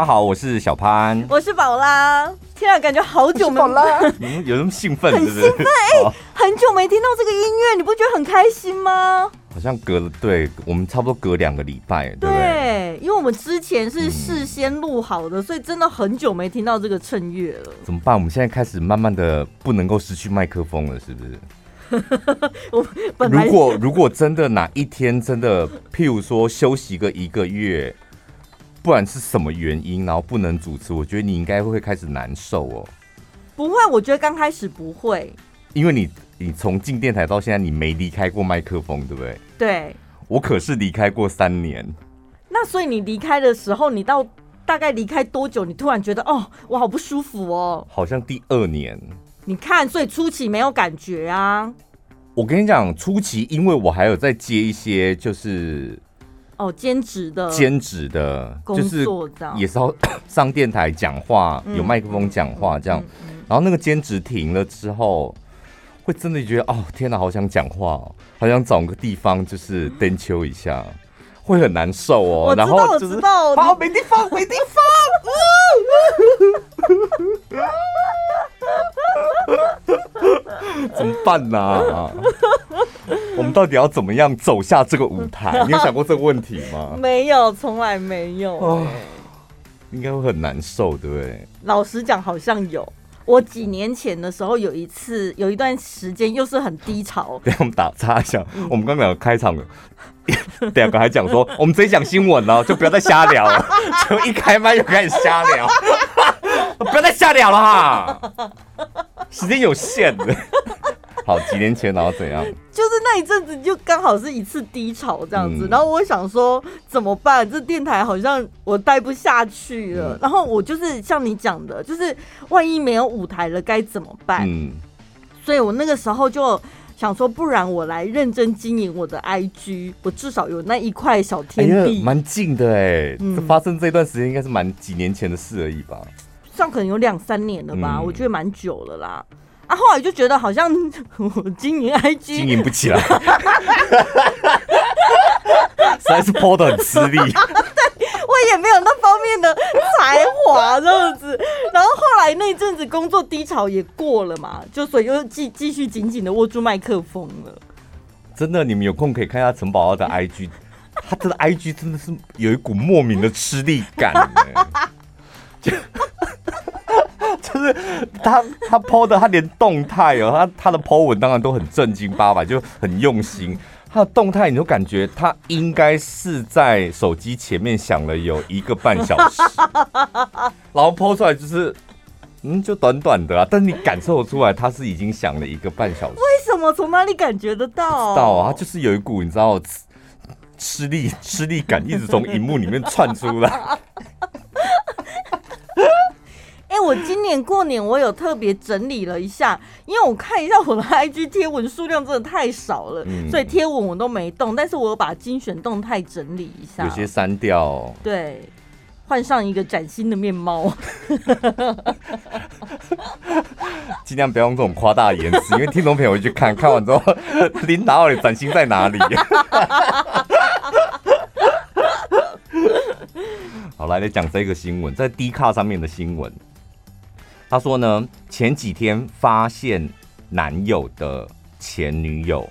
家好，我是小潘，我是宝拉。天啊，感觉好久没有啦，嗯，有那么兴奋？很兴奋哎、欸，很久没听到这个音乐，你不觉得很开心吗？好像隔了，对我们差不多隔两个礼拜，对，对，因为我们之前是事先录好的，嗯，所以真的很久没听到这个衬乐了。怎么办？我们现在开始慢慢的不能够失去麦克风了，是不是？我本来如果如果真的哪一天真的，譬如说休息个一个月。不管是什么原因，然后不能主持，我觉得你应该会开始难受哦。不会，我觉得刚开始不会，因为你你从进电台到现在，你没离开过麦克风，对不对？对。我可是离开过三年。那所以你离开的时候，你到大概离开多久？你突然觉得哦，我好不舒服哦。好像第二年。你看，所以初期没有感觉啊。我跟你讲，初期因为我还有在接一些就是。哦，兼职的，兼职的，就是也是要 上电台讲话，嗯、有麦克风讲话这样。然后那个兼职停了之后，会真的觉得哦，天哪，好想讲话、哦，好想找个地方就是 登秋一下，会很难受哦。然后就是好没地方，没地方。怎么办呢、啊？我们到底要怎么样走下这个舞台？你有想过这个问题吗？没有，从来没有、欸哦。应该会很难受，对不对？老实讲，好像有。我几年前的时候，有一次，有一段时间又是很低潮。给我们打岔一下，嗯、我们刚刚开场了，两个还讲说，我们直接讲新闻了，就不要再瞎聊了。就一开麦就开始瞎聊，不要再瞎聊了哈，时间有限的。好，几年前然后怎样？就是那一阵子就刚好是一次低潮这样子，嗯、然后我想说怎么办？这电台好像我待不下去了。嗯、然后我就是像你讲的，就是万一没有舞台了该怎么办？嗯，所以我那个时候就想说，不然我来认真经营我的 IG，我至少有那一块小天地，蛮、哎、近的哎。发生这段时间应该是蛮几年前的事而已吧？这样可能有两三年了吧？嗯、我觉得蛮久了啦。啊，后来就觉得好像我 经营 IG 经营不起来，实在是 po 得很吃力。对，我也没有那方面的才华，这样子。然后后来那阵子工作低潮也过了嘛，就所以又继继续紧紧的握住麦克风了。真的，你们有空可以看一下陈宝宝的 IG，他的 IG 真的是有一股莫名的吃力感。就 就是他他 po 的，他连动态哦，他他的 po 文当然都很正经八百，就很用心。他的动态，你就感觉他应该是在手机前面想了有一个半小时，然后 po 出来就是，嗯，就短短的啊。但是你感受出来，他是已经想了一个半小时。为什么？从哪里感觉得到？到啊，就是有一股你知道吃吃力吃力感，一直从荧幕里面窜出来。我今年过年我有特别整理了一下，因为我看一下我的 IG 贴文数量真的太少了，嗯、所以贴文我都没动，但是我有把精选动态整理一下，有些删掉，对，换上一个崭新的面貌，尽量不要用这种夸大的言辞，因为听众朋友会去看看完之后，领导你崭新在哪里？好，来来讲这个新闻，在 D 卡上面的新闻。他说呢，前几天发现男友的前女友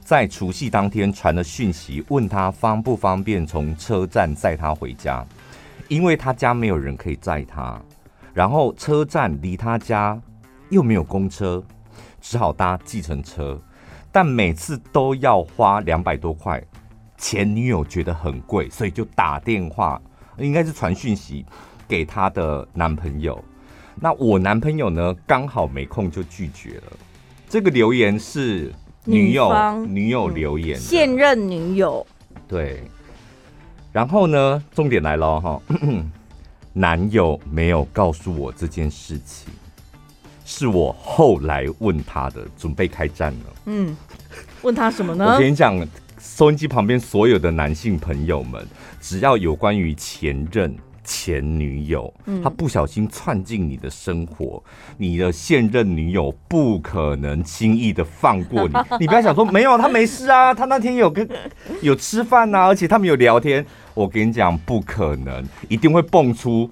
在除夕当天传了讯息，问他方不方便从车站载他回家，因为他家没有人可以载他，然后车站离他家又没有公车，只好搭计程车，但每次都要花两百多块，前女友觉得很贵，所以就打电话，应该是传讯息给他的男朋友。那我男朋友呢，刚好没空就拒绝了。这个留言是女友女友留言，现任女友。对。然后呢，重点来了哈，男友没有告诉我这件事情，是我后来问他的，准备开战了。嗯，问他什么呢？我跟你讲，收音机旁边所有的男性朋友们，只要有关于前任。前女友，她不小心窜进你的生活，嗯，你的现任女友不可能轻易的放过你。你不要想说没有，她没事啊，她那天有跟有吃饭啊，而且他们有聊天。我跟你讲，不可能，一定会蹦出。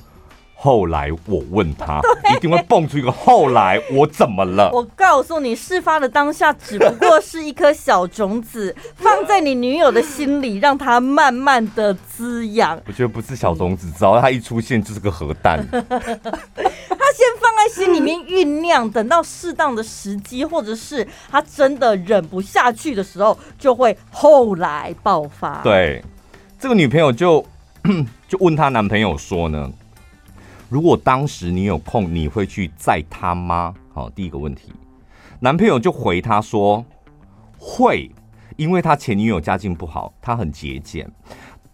后来我问他，一定会蹦出一个后来我怎么了？我告诉你，事发的当下只不过是一颗小种子，放在你女友的心里，让它慢慢的滋养。我觉得不是小种子，只要它一出现就是个核弹。他先放在心里面酝酿，等到适当的时机，或者是他真的忍不下去的时候，就会后来爆发。对，这个女朋友就 就问她男朋友说呢。如果当时你有空，你会去载他吗？好，第一个问题，男朋友就回他说会，因为他前女友家境不好，他很节俭，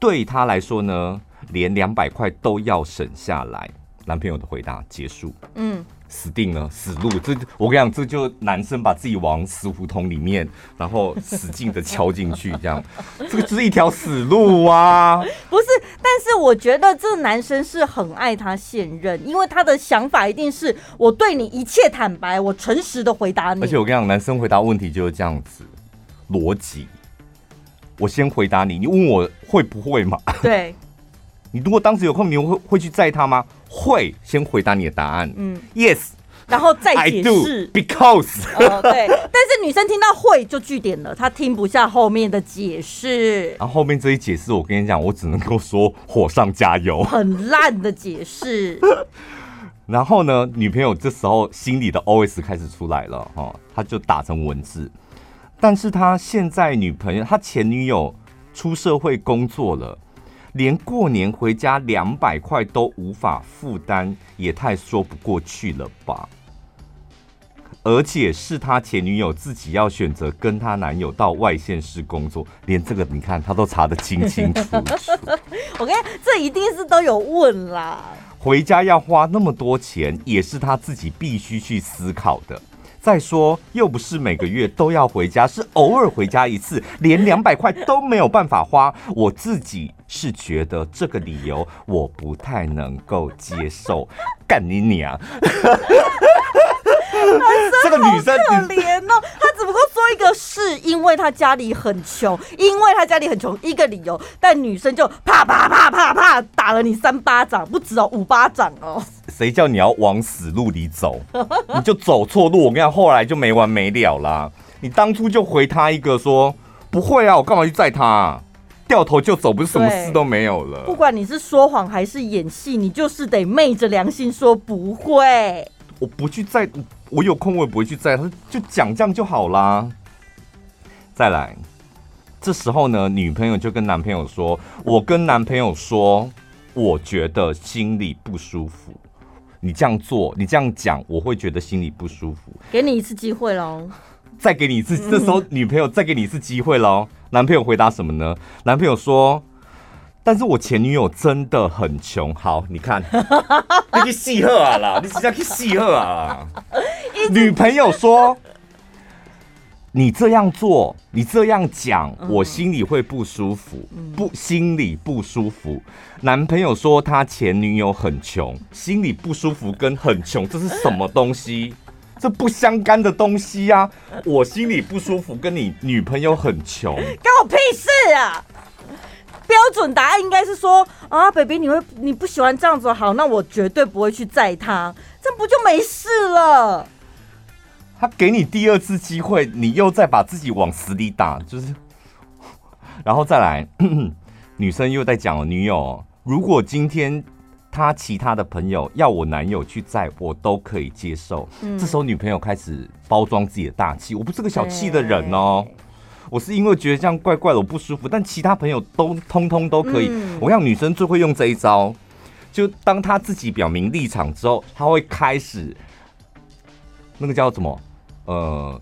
对他来说呢，连两百块都要省下来。男朋友的回答结束。嗯。死定了，死路！这我跟你讲，这就男生把自己往死胡同里面，然后使劲的敲进去，这样，这个就是一条死路啊！不是，但是我觉得这个男生是很爱他现任，因为他的想法一定是我对你一切坦白，我诚实的回答你。而且我跟你讲，男生回答问题就是这样子，逻辑。我先回答你，你问我会不会嘛？对。你如果当时有空，你会会去载他吗？会，先回答你的答案。嗯，Yes，然后再解释。Because，哦，对，但是女生听到会就据点了，她听不下后面的解释。然后后面这一解释，我跟你讲，我只能够说火上加油，很烂的解释。然后呢，女朋友这时候心里的 OS 开始出来了，哈，她就打成文字。但是她现在女朋友，她前女友出社会工作了。连过年回家两百块都无法负担，也太说不过去了吧？而且是他前女友自己要选择跟他男友到外县市工作，连这个你看他都查得清清楚楚。我跟你讲，这一定是都有问啦。回家要花那么多钱，也是他自己必须去思考的。再说，又不是每个月都要回家，是偶尔回家一次，连两百块都没有办法花。我自己是觉得这个理由我不太能够接受，干你娘！这个女生可怜哦，她只不过说一个是因为她家里很穷，因为她家里很穷一个理由，但女生就啪啪啪啪啪打了你三巴掌，不止哦，五巴掌哦。谁叫你要往死路里走，你就走错路。我跟你讲，后来就没完没了啦。你当初就回他一个说不会啊，我干嘛去载他啊？掉头就走，不是什么事都没有了。不管你是说谎还是演戏，你就是得昧着良心说不会。我不去载。我有空我也不会去载他，就讲这样就好啦。再来，这时候呢，女朋友就跟男朋友说：“我跟男朋友说，我觉得心里不舒服。你这样做，你这样讲，我会觉得心里不舒服。给你一次机会喽，再给你一次。这时候女朋友再给你一次机会喽。男朋友回答什么呢？男朋友说。”但是我前女友真的很穷。好，你看，你去戏贺啊啦，你直接去戏贺啊。女朋友说：“你这样做，你这样讲，我心里会不舒服，不，心里不舒服。”男朋友说他前女友很穷，心里不舒服跟很穷这是什么东西？这不相干的东西呀、啊！我心里不舒服，跟你女朋友很穷，关我屁事啊！标准答案应该是说啊，baby，你会你不喜欢这样子，好，那我绝对不会去载他，这不就没事了？他给你第二次机会，你又再把自己往死里打，就是，然后再来，女生又在讲了女友，如果今天他其他的朋友要我男友去载，我都可以接受。嗯，这时候女朋友开始包装自己的大气，我不是个小气的人哦。我是因为觉得这样怪怪的，我不舒服，但其他朋友都通通都可以。嗯、我让女生最会用这一招，就当她自己表明立场之后，她会开始那个叫什么？呃，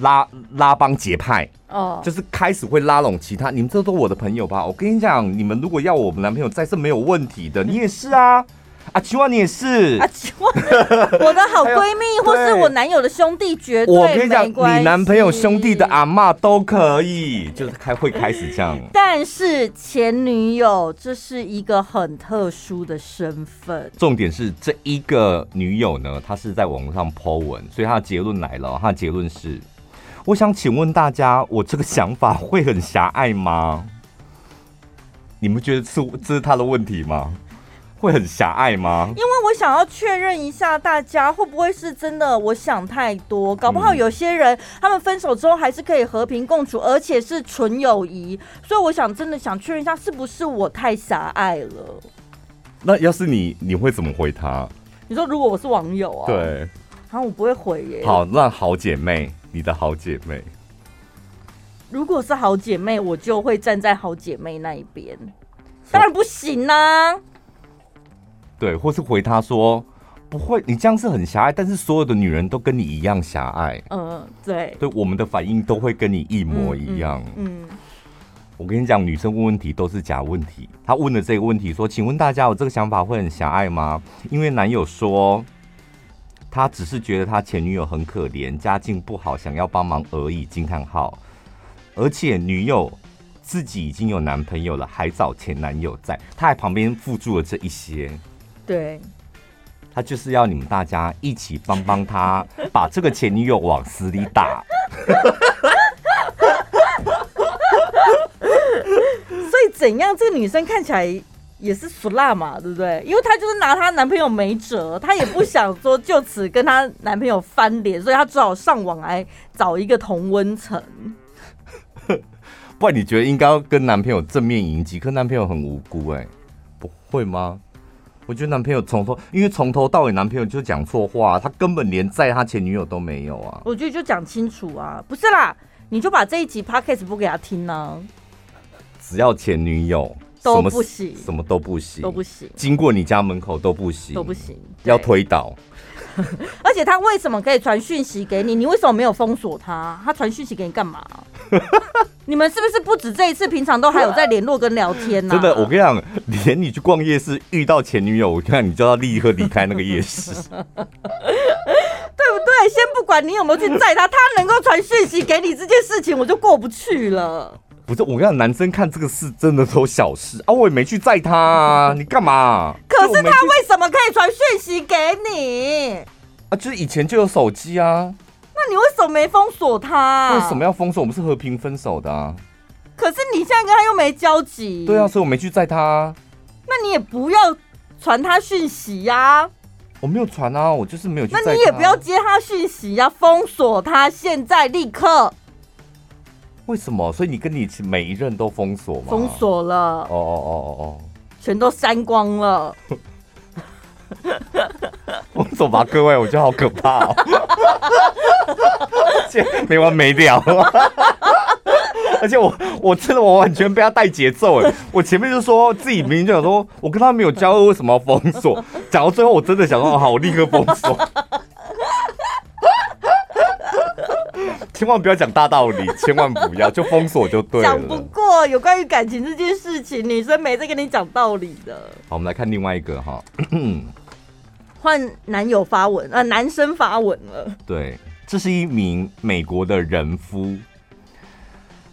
拉拉帮结派哦，就是开始会拉拢其他。你们这都我的朋友吧？我跟你讲，你们如果要我们男朋友在，是没有问题的。你也是啊。啊，希望你也是。啊，希望我的好闺蜜，或是我男友的兄弟，绝对。我跟你讲，你男朋友兄弟的阿妈都可以，就是开会开始这样。但是前女友，这是一个很特殊的身份。重点是这一个女友呢，她是在网络上 po 文，所以她的结论来了。她的结论是：我想请问大家，我这个想法会很狭隘吗？你们觉得是这是他的问题吗？会很狭隘吗？因为我想要确认一下，大家会不会是真的？我想太多，搞不好有些人、嗯、他们分手之后还是可以和平共处，而且是纯友谊。所以我想真的想确认一下，是不是我太狭隘了？那要是你，你会怎么回他？你说如果我是网友啊？对，然后我不会回耶。好，那好姐妹，你的好姐妹，如果是好姐妹，我就会站在好姐妹那一边。当然不行啊。对，或是回他说不会，你这样是很狭隘，但是所有的女人都跟你一样狭隘。嗯，对，对，我们的反应都会跟你一模一样。嗯，我跟你讲，女生问问题都是假问题。她问的这个问题说：“请问大家，我这个想法会很狭隘吗？”因为男友说他只是觉得他前女友很可怜，家境不好，想要帮忙而已。惊叹号！而且女友自己已经有男朋友了，还找前男友在，他还旁边附注了这一些。对，他就是要你们大家一起帮帮他，把这个前女友往死里打。所以怎样？这个女生看起来也是俗辣嘛，对不对？因为她就是拿她男朋友没辙，她也不想说就此跟她男朋友翻脸，所以她只好上网来找一个同温层。不然你觉得应该要跟男朋友正面迎击？可男朋友很无辜哎、欸，不会吗？我觉得男朋友从头，因为从头到尾男朋友就讲错话，他根本连在他前女友都没有啊。我觉得就讲清楚啊，不是啦，你就把这一集 podcast 播给他听呢、啊。只要前女友都不行，什么都不行，都不行，经过你家门口都不行，都不行，要推倒。而且他为什么可以传讯息给你？你为什么没有封锁他？他传讯息给你干嘛？你们是不是不止这一次？平常都还有在联络跟聊天呢、啊？真的，我跟你讲，连你去逛夜市遇到前女友，我看你就要立刻离开那个夜市，对不对？先不管你有没有去载他，他能够传讯息给你这件事情，我就过不去了。不是，我跟你讲，男生看这个事真的都小事啊！我也没去载他、啊，你干嘛？可是他为什么可以传讯息给你？啊，就是以前就有手机啊。那你为什么没封锁他？为什么要封锁？我们是和平分手的啊。可是你现在跟他又没交集。对啊，所以我没去载他、啊。那你也不要传他讯息呀、啊。我没有传啊，我就是没有去他。那你也不要接他讯息呀、啊，封锁他，现在立刻。为什么？所以你跟你每一任都封锁吗？封锁了。哦哦哦哦哦，全都删光了。我走吧，各位，我觉得好可怕哦。没完没了，而且我我真的我完全被他带节奏哎！我前面就说自己明明就想说，我跟他没有交恶，为什么要封锁？讲到最后，我真的想说，好，我立刻封锁。千万不要讲大道理，千万不要就封锁就对了。讲不过有关于感情这件事情，女生没在跟你讲道理的。好，我们来看另外一个哈，换男友发文啊，男生发文了。对。这是一名美国的人夫，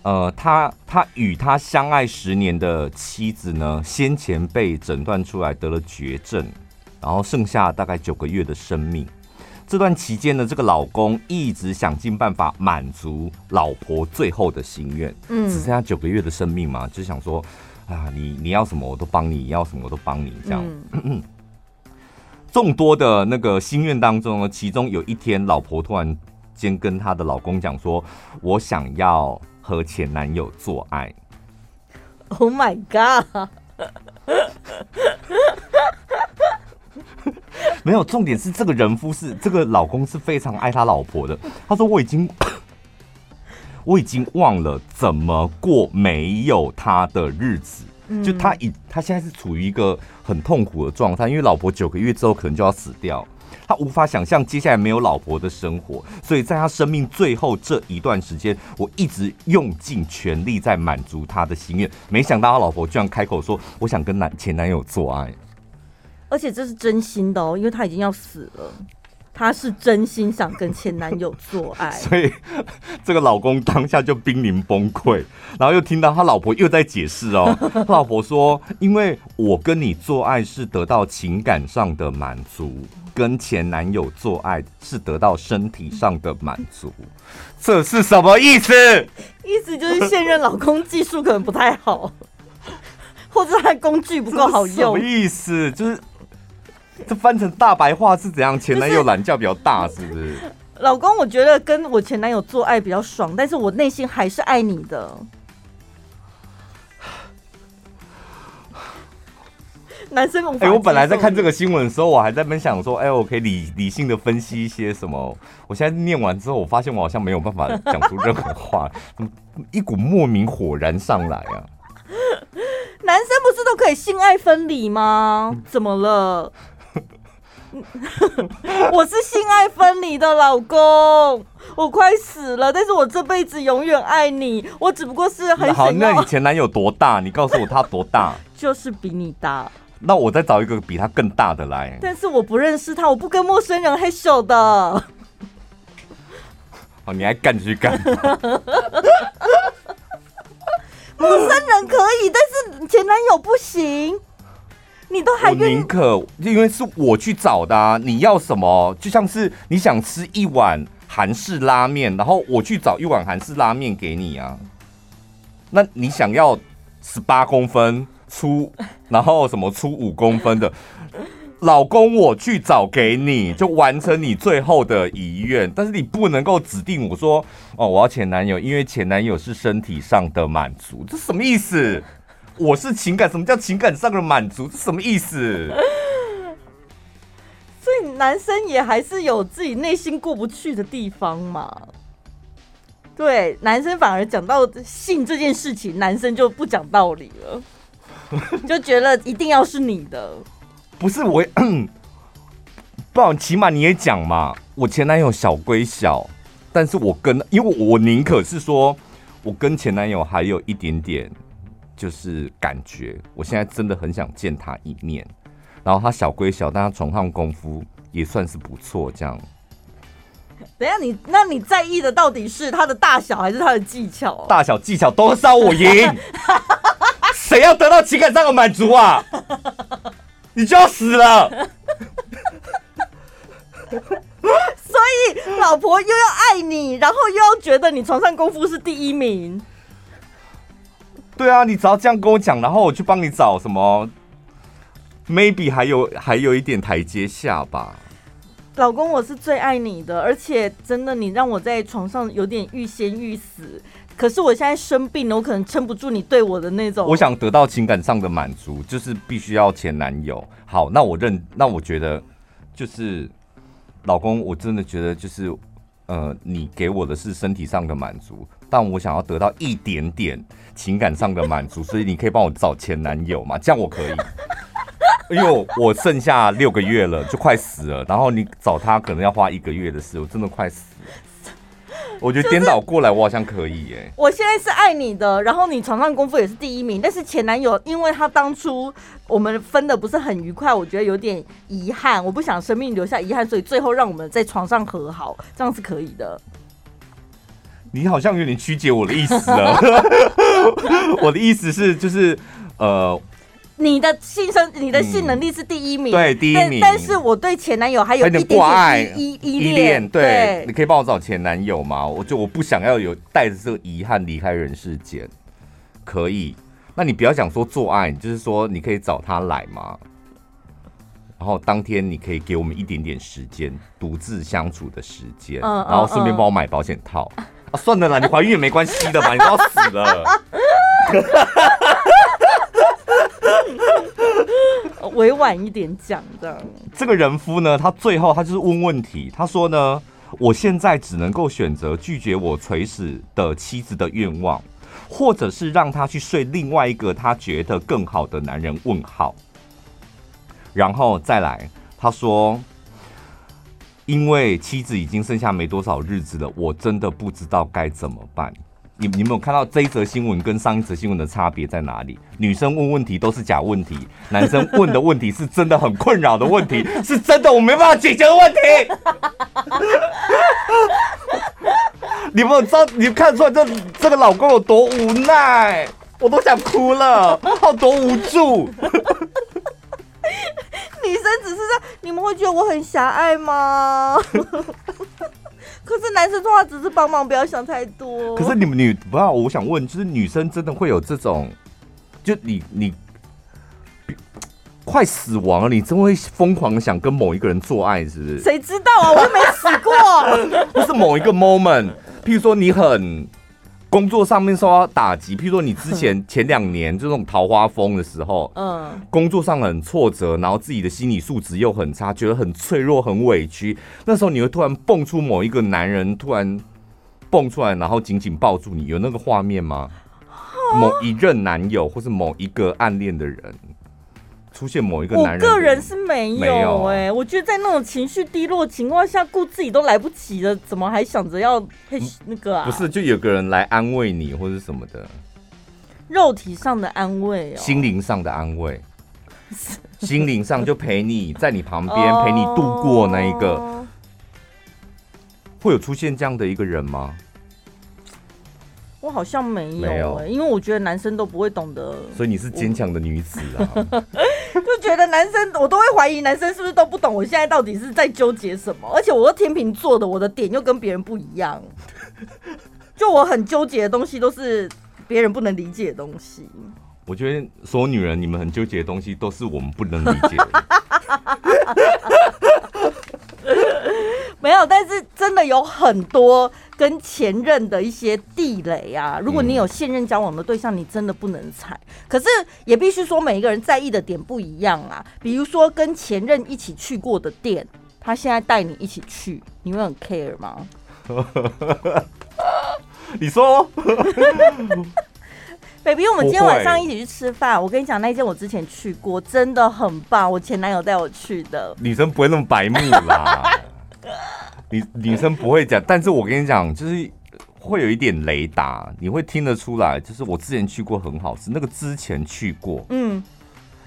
呃，他他与他相爱十年的妻子呢，先前被诊断出来得了绝症，然后剩下大概九个月的生命。这段期间呢，这个老公一直想尽办法满足老婆最后的心愿，嗯，只剩下九个月的生命嘛，就想说啊，你你要什么我都帮你，要什么我都帮你，这样。嗯 众多的那个心愿当中呢，其中有一天，老婆突然间跟她的老公讲说：“我想要和前男友做爱。” Oh my god！没有，重点是这个人夫是这个老公是非常爱他老婆的。他说：“我已经 我已经忘了怎么过没有他的日子。”就他已，他现在是处于一个很痛苦的状态，因为老婆九个月之后可能就要死掉，他无法想象接下来没有老婆的生活，所以在他生命最后这一段时间，我一直用尽全力在满足他的心愿。没想到他老婆居然开口说：“我想跟男前男友做爱。”而且这是真心的哦，因为他已经要死了。他是真心想跟前男友做爱，所以这个老公当下就濒临崩溃，然后又听到他老婆又在解释哦，他 老婆说：“因为我跟你做爱是得到情感上的满足，跟前男友做爱是得到身体上的满足，这是什么意思？意思就是现任老公技术可能不太好。”或者他工具不够好用。什么意思？就是 这翻成大白话是怎样？前男友懒觉比较大，是不是？老公，我觉得跟我前男友做爱比较爽，但是我内心还是爱你的。男生，哎、欸，我本来在看这个新闻的时候，我还在分享说，哎、欸，我可以理理性的分析一些什么。我现在念完之后，我发现我好像没有办法讲出任何话，怎么一股莫名火燃上来啊？男生不是都可以性爱分离吗？怎么了？我是性爱分离的老公，我快死了，但是我这辈子永远爱你。我只不过是很想……好，那你前男友多大？你告诉我他多大？就是比你大。那我再找一个比他更大的来。但是我不认识他，我不跟陌生人黑手的。哦，你还干去干？陌生人可以，但是前男友不行。你都还愿意？我宁可，因为是我去找的啊。你要什么？就像是你想吃一碗韩式拉面，然后我去找一碗韩式拉面给你啊。那你想要十八公分粗，然后什么粗五公分的？老公，我去找给你，就完成你最后的遗愿。但是你不能够指定我说哦，我要前男友，因为前男友是身体上的满足，这什么意思？我是情感，什么叫情感上的满足？这什么意思？所以男生也还是有自己内心过不去的地方嘛。对，男生反而讲到性这件事情，男生就不讲道理了，就觉得一定要是你的。不是我，不然起码你也讲嘛。我前男友小归小，但是我跟，因为我宁可是说，我跟前男友还有一点点。就是感觉，我现在真的很想见他一面。然后他小归小，但他床上功夫也算是不错。这样，等下你，那你在意的到底是他的大小还是他的技巧？大小技巧都是要我赢，谁要得到情感上的满足啊？你就要死了。所以老婆又要爱你，然后又要觉得你床上功夫是第一名。对啊，你只要这样跟我讲，然后我去帮你找什么，maybe 还有还有一点台阶下吧。老公，我是最爱你的，而且真的，你让我在床上有点欲仙欲死。可是我现在生病了，我可能撑不住你对我的那种。我想得到情感上的满足，就是必须要前男友。好，那我认，那我觉得就是老公，我真的觉得就是呃，你给我的是身体上的满足。但我想要得到一点点情感上的满足，所以你可以帮我找前男友吗？这样我可以，因为我剩下六个月了，就快死了。然后你找他可能要花一个月的事，我真的快死了。我觉得颠倒过来，我好像可以耶。我现在是爱你的，然后你床上功夫也是第一名，但是前男友因为他当初我们分的不是很愉快，我觉得有点遗憾，我不想生命留下遗憾，所以最后让我们在床上和好，这样是可以的。你好像有点曲解我的意思了。我的意思是，就是呃，你的性生，你的性能力是第一名，嗯、对，第一名。但是我对前男友还有一点挂爱依依恋。对，你可以帮我找前男友吗？我就我不想要有带着这个遗憾离开人世间。可以，那你不要讲说做爱，就是说你可以找他来吗？然后当天你可以给我们一点点时间，独自相处的时间，嗯、然后顺便帮我买保险套。嗯嗯啊、算了啦，你怀孕也没关系的吧，你都要死了。委婉一点讲的。这个人夫呢，他最后他就是问问题，他说呢，我现在只能够选择拒绝我垂死的妻子的愿望，或者是让他去睡另外一个他觉得更好的男人。问号。然后再来，他说。因为妻子已经剩下没多少日子了，我真的不知道该怎么办。你你们有看到这一则新闻跟上一则新闻的差别在哪里？女生问问题都是假问题，男生问的问题是真的很困扰的问题，是真的我没办法解决的问题。你们有知道？你看出来这这个老公有多无奈？我都想哭了，好多无助。女生只是在，你们会觉得我很狭隘吗？可是男生说话只是帮忙，不要想太多。可是你们女不要，我想问，就是女生真的会有这种，就你你快死亡了，你真会疯狂想跟某一个人做爱，是不是？谁知道啊？我又没死过。不是某一个 moment，譬如说你很工作上面受到打击，譬如说你之前 前两年就这种桃花风的时候，嗯，工作上很挫折，然后自己的心理素质又很差，觉得很脆弱、很委屈，那时候你会突然蹦出某一个男人，突然蹦出来，然后紧紧抱住你，有那个画面吗？某一任男友，或是某一个暗恋的人，出现某一个男人，我个人是没有哎、欸，我觉得在那种情绪低落情况下，顾自己都来不及了，怎么还想着要配那个啊？不是，就有个人来安慰你，或者什么的，肉体上的安慰哦，心灵上的安慰，心灵上就陪你在你旁边陪你度过那一个，会有出现这样的一个人吗？我好像没有、欸，有。因为我觉得男生都不会懂得，所以你是坚强的女子啊！就觉得男生，我都会怀疑男生是不是都不懂我现在到底是在纠结什么？而且我是天秤座的，我的点又跟别人不一样，就我很纠结的东西都是别人不能理解的东西。我觉得所有女人，你们很纠结的东西都是我们不能理解的。没有，但是真的有很多跟前任的一些地雷啊。如果你有现任交往的对象，你真的不能踩。可是也必须说，每一个人在意的点不一样啊。比如说跟前任一起去过的店，他现在带你一起去，你会很 care 吗？你说 ，baby，我们今天晚上一起去吃饭。我跟你讲，那间我之前去过，真的很棒。我前男友带我去的。女生不会那么白目啦。女女生不会讲，但是我跟你讲，就是会有一点雷达，你会听得出来。就是我之前去过很好吃，那个之前去过，嗯，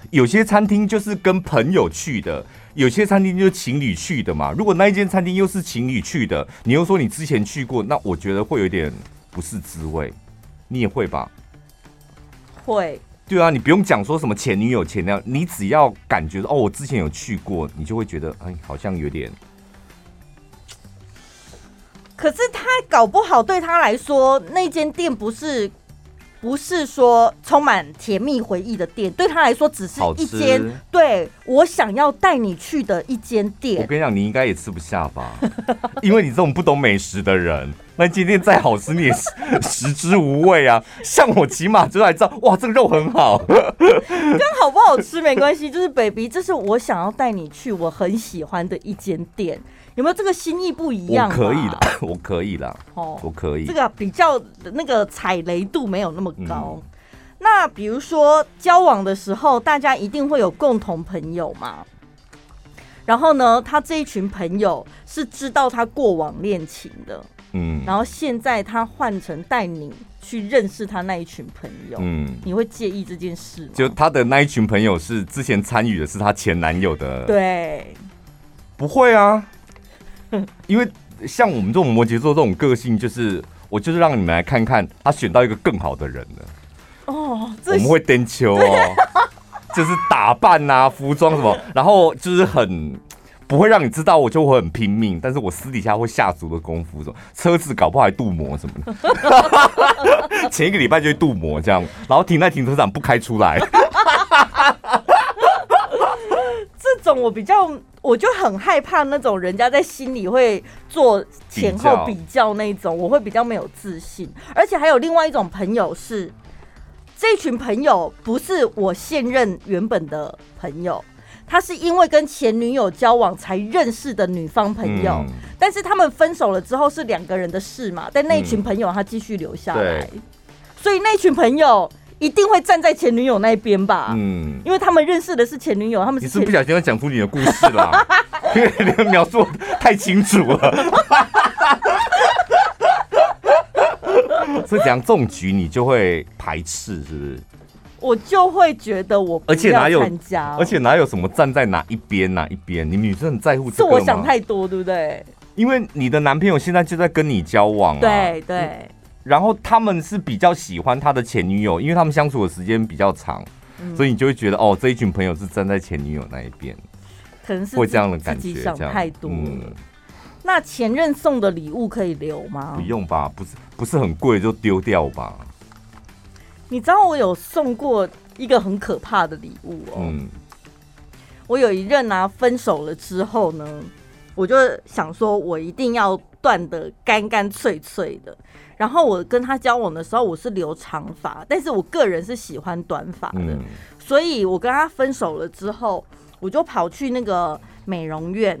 有些餐厅就是跟朋友去的，有些餐厅就是情侣去的嘛。如果那一间餐厅又是情侣去的，你又说你之前去过，那我觉得会有点不是滋味。你也会吧？会。对啊，你不用讲说什么前女友前那样，你只要感觉哦，我之前有去过，你就会觉得哎，好像有点。可是他搞不好对他来说，那间店不是不是说充满甜蜜回忆的店，对他来说只是一间对我想要带你去的一间店。我跟你讲，你应该也吃不下吧，因为你这种不懂美食的人，那今天再好吃你也食之无味啊。像我起码就来知道，哇，这个肉很好，跟好不好吃没关系，就是 baby，这是我想要带你去我很喜欢的一间店。有没有这个心意不一样？我可以的，我可以的，哦，我可以。这个比较那个踩雷度没有那么高。嗯、那比如说交往的时候，大家一定会有共同朋友嘛。然后呢，他这一群朋友是知道他过往恋情的，嗯。然后现在他换成带你去认识他那一群朋友，嗯，你会介意这件事吗？就他的那一群朋友是之前参与的是他前男友的，对，不会啊。因为像我们这种摩羯座这种个性，就是我就是让你们来看看他选到一个更好的人了。哦，我们会登秋哦，就 是打扮啊、服装什么，然后就是很不会让你知道，我就会很拼命，但是我私底下会下足的功夫，什么车子搞不好还镀膜什么的，前一个礼拜就会镀膜这样，然后停在停车场不开出来。这种我比较。我就很害怕那种人家在心里会做前后比较那种，我会比较没有自信。而且还有另外一种朋友是，这群朋友不是我现任原本的朋友，他是因为跟前女友交往才认识的女方朋友，但是他们分手了之后是两个人的事嘛，但那群朋友他继续留下来，所以那群朋友。一定会站在前女友那边吧？嗯，因为他们认识的是前女友，他们。你是不小心要讲出你的故事啦，因为你的描述太清楚了。所以讲这种局你就会排斥，是不是？我就会觉得我而且哪有，而且哪有什么站在哪一边哪一边？你女生很在乎这个是我想太多，对不对？因为你的男朋友现在就在跟你交往啊，对对。然后他们是比较喜欢他的前女友，因为他们相处的时间比较长，嗯、所以你就会觉得哦，这一群朋友是站在前女友那一边，可能是会这样的感觉。想太多了。嗯、那前任送的礼物可以留吗？不用吧，不是不是很贵就丢掉吧。你知道我有送过一个很可怕的礼物哦，嗯，我有一任啊分手了之后呢，我就想说我一定要断的干干脆脆的。然后我跟他交往的时候，我是留长发，但是我个人是喜欢短发的，嗯、所以我跟他分手了之后，我就跑去那个美容院，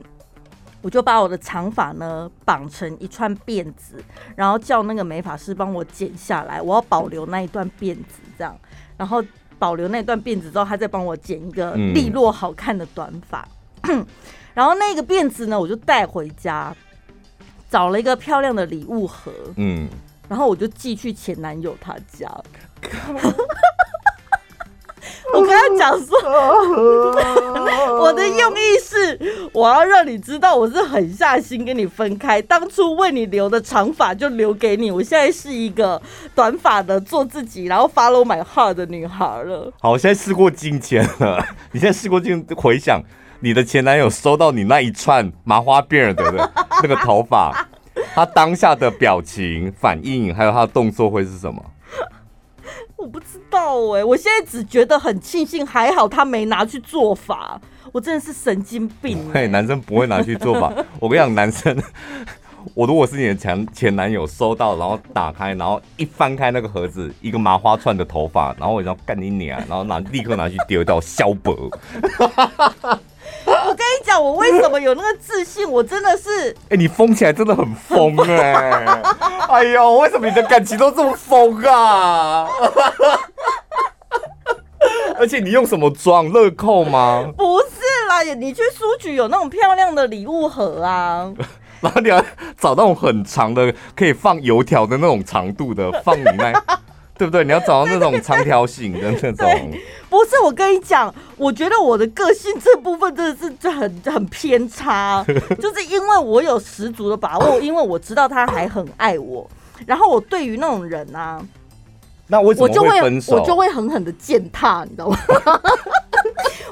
我就把我的长发呢绑成一串辫子，然后叫那个美发师帮我剪下来，我要保留那一段辫子，这样，然后保留那段辫子之后，他再帮我剪一个利落好看的短发，嗯、然后那个辫子呢，我就带回家，找了一个漂亮的礼物盒，嗯。然后我就寄去前男友他家，我跟他讲说，我的用意是我要让你知道我是狠下心跟你分开，当初为你留的长发就留给你，我现在是一个短发的做自己，然后 follow my heart 的女孩了。好，我现在事过境迁了，你现在事过境回想，你的前男友收到你那一串麻花辫的那个头发。他当下的表情、反应，还有他的动作会是什么？我不知道哎、欸，我现在只觉得很庆幸，还好他没拿去做法。我真的是神经病、欸。对，男生不会拿去做法。我跟你讲，男生，我如果是你的前前男友，收到然后打开，然后一翻开那个盒子，一个麻花串的头发，然后我就要干你娘，然后拿立刻拿去丢掉消博。我跟你讲，我为什么有那个自信？我真的是……哎、欸，你疯起来真的很疯哎、欸！哎呦，为什么你的感情都这么疯啊？而且你用什么装？乐扣吗？不是啦，你去书局有那种漂亮的礼物盒啊。然后你要找那种很长的，可以放油条的那种长度的，放你那。对不对？你要找到那种长条形的那种。不是，我跟你讲，我觉得我的个性这部分真的是就很很偏差，就是因为我有十足的把握，因为我知道他还很爱我，然后我对于那种人啊，那为什么会分手？我就会我就会狠狠的践踏，你知道吗？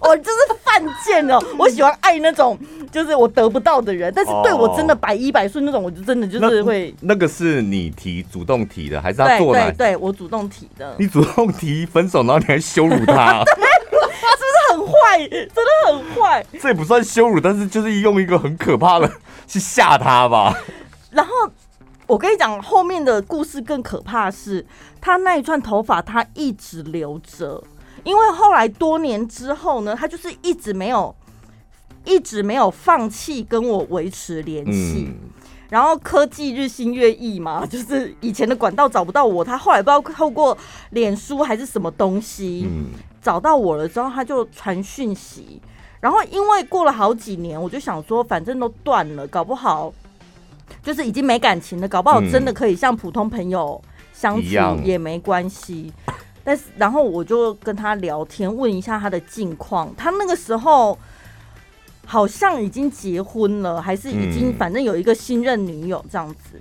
我就是犯贱哦！我喜欢爱那种就是我得不到的人，但是对我真的百依百顺那种，我就真的就是会。那，那个是你提主动提的，还是他做的？对我主动提的。你主动提分手，然后你还羞辱他，对，是不是很坏？真的很坏。这也不算羞辱，但是就是用一个很可怕的去吓他吧。然后我跟你讲，后面的故事更可怕的是，他那一串头发他一直留着。因为后来多年之后呢，他就是一直没有，一直没有放弃跟我维持联系。嗯、然后科技日新月异嘛，就是以前的管道找不到我，他后来不知道透过脸书还是什么东西、嗯、找到我了之后，他就传讯息。然后因为过了好几年，我就想说，反正都断了，搞不好就是已经没感情了，搞不好真的可以像普通朋友相处也没关系。但是，然后我就跟他聊天，问一下他的近况。他那个时候好像已经结婚了，还是已经反正有一个新任女友这样子。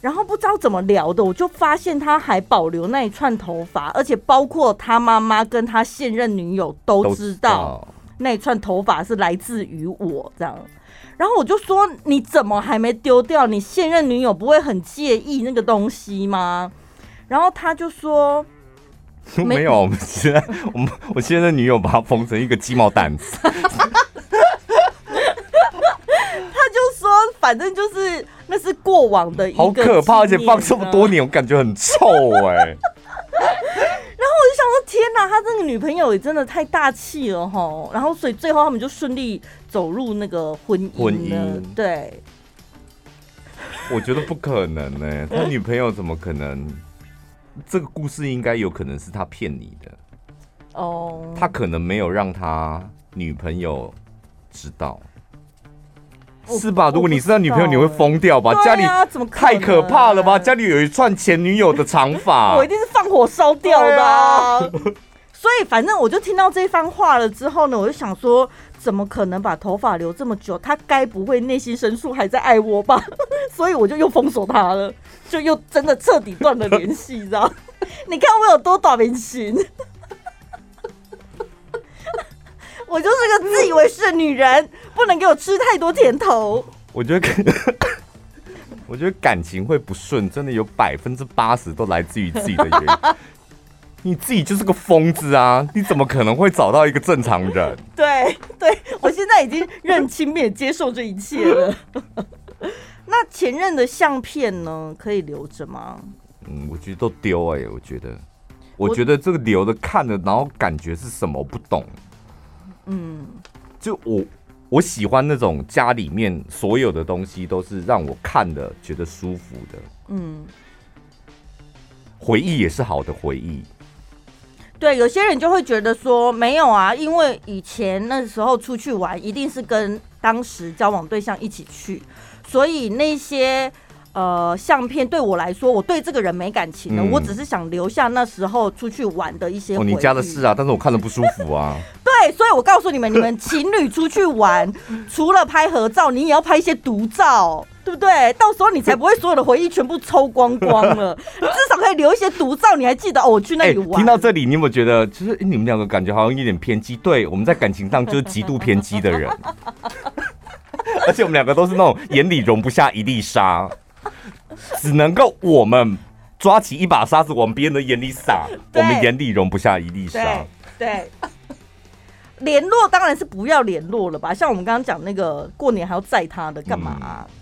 然后不知道怎么聊的，我就发现他还保留那一串头发，而且包括他妈妈跟他现任女友都知道那一串头发是来自于我这样。然后我就说：“你怎么还没丢掉？你现任女友不会很介意那个东西吗？”然后他就说。没有，我们现在我们我现在的女友把它缝成一个鸡毛掸子。他就说，反正就是那是过往的一个，好可怕，而且放这么多年，我感觉很臭哎、欸。然后我就想说，天哪，他这个女朋友也真的太大气了哈。然后所以最后他们就顺利走入那个婚姻了。婚姻对，我觉得不可能呢、欸，他女朋友怎么可能？这个故事应该有可能是他骗你的哦，oh. 他可能没有让他女朋友知道，是吧？如果你是他女朋友，你会疯掉吧？家里太可怕了吧？家里有一串前女友的长发，我一定是放火烧掉的啊。所以反正我就听到这番话了之后呢，我就想说。怎么可能把头发留这么久？他该不会内心深处还在爱我吧？所以我就又封锁他了，就又真的彻底断了联系，你知道？你看我有多短明星，我就是个自以为是的女人，不能给我吃太多甜头。我觉得，我觉得感情会不顺，真的有百分之八十都来自于自己的原因。你自己就是个疯子啊！你怎么可能会找到一个正常人？对对，我现在已经认清并接受这一切了。那前任的相片呢？可以留着吗？嗯，我觉得都丢哎、欸。我觉得，我觉得这个留着看的，然后感觉是什么？我不懂。嗯，就我我喜欢那种家里面所有的东西都是让我看的觉得舒服的。嗯，回忆也是好的回忆。对，有些人就会觉得说没有啊，因为以前那时候出去玩，一定是跟当时交往对象一起去，所以那些呃相片对我来说，我对这个人没感情的，嗯、我只是想留下那时候出去玩的一些回忆。哦，你家的事啊，但是我看着不舒服啊。对，所以我告诉你们，你们情侣出去玩，除了拍合照，你也要拍一些独照。对不对？到时候你才不会所有的回忆全部抽光光了，你至少可以留一些独照，你还记得哦？我去那里玩。欸、听到这里，你有没有觉得，就是你们两个感觉好像有点偏激？对，我们在感情上就是极度偏激的人，而且我们两个都是那种眼里容不下一粒沙，只能够我们抓起一把沙子往别人的眼里撒，我们眼里容不下一粒沙。对，联络当然是不要联络了吧？像我们刚刚讲那个过年还要载他的，干嘛、啊？嗯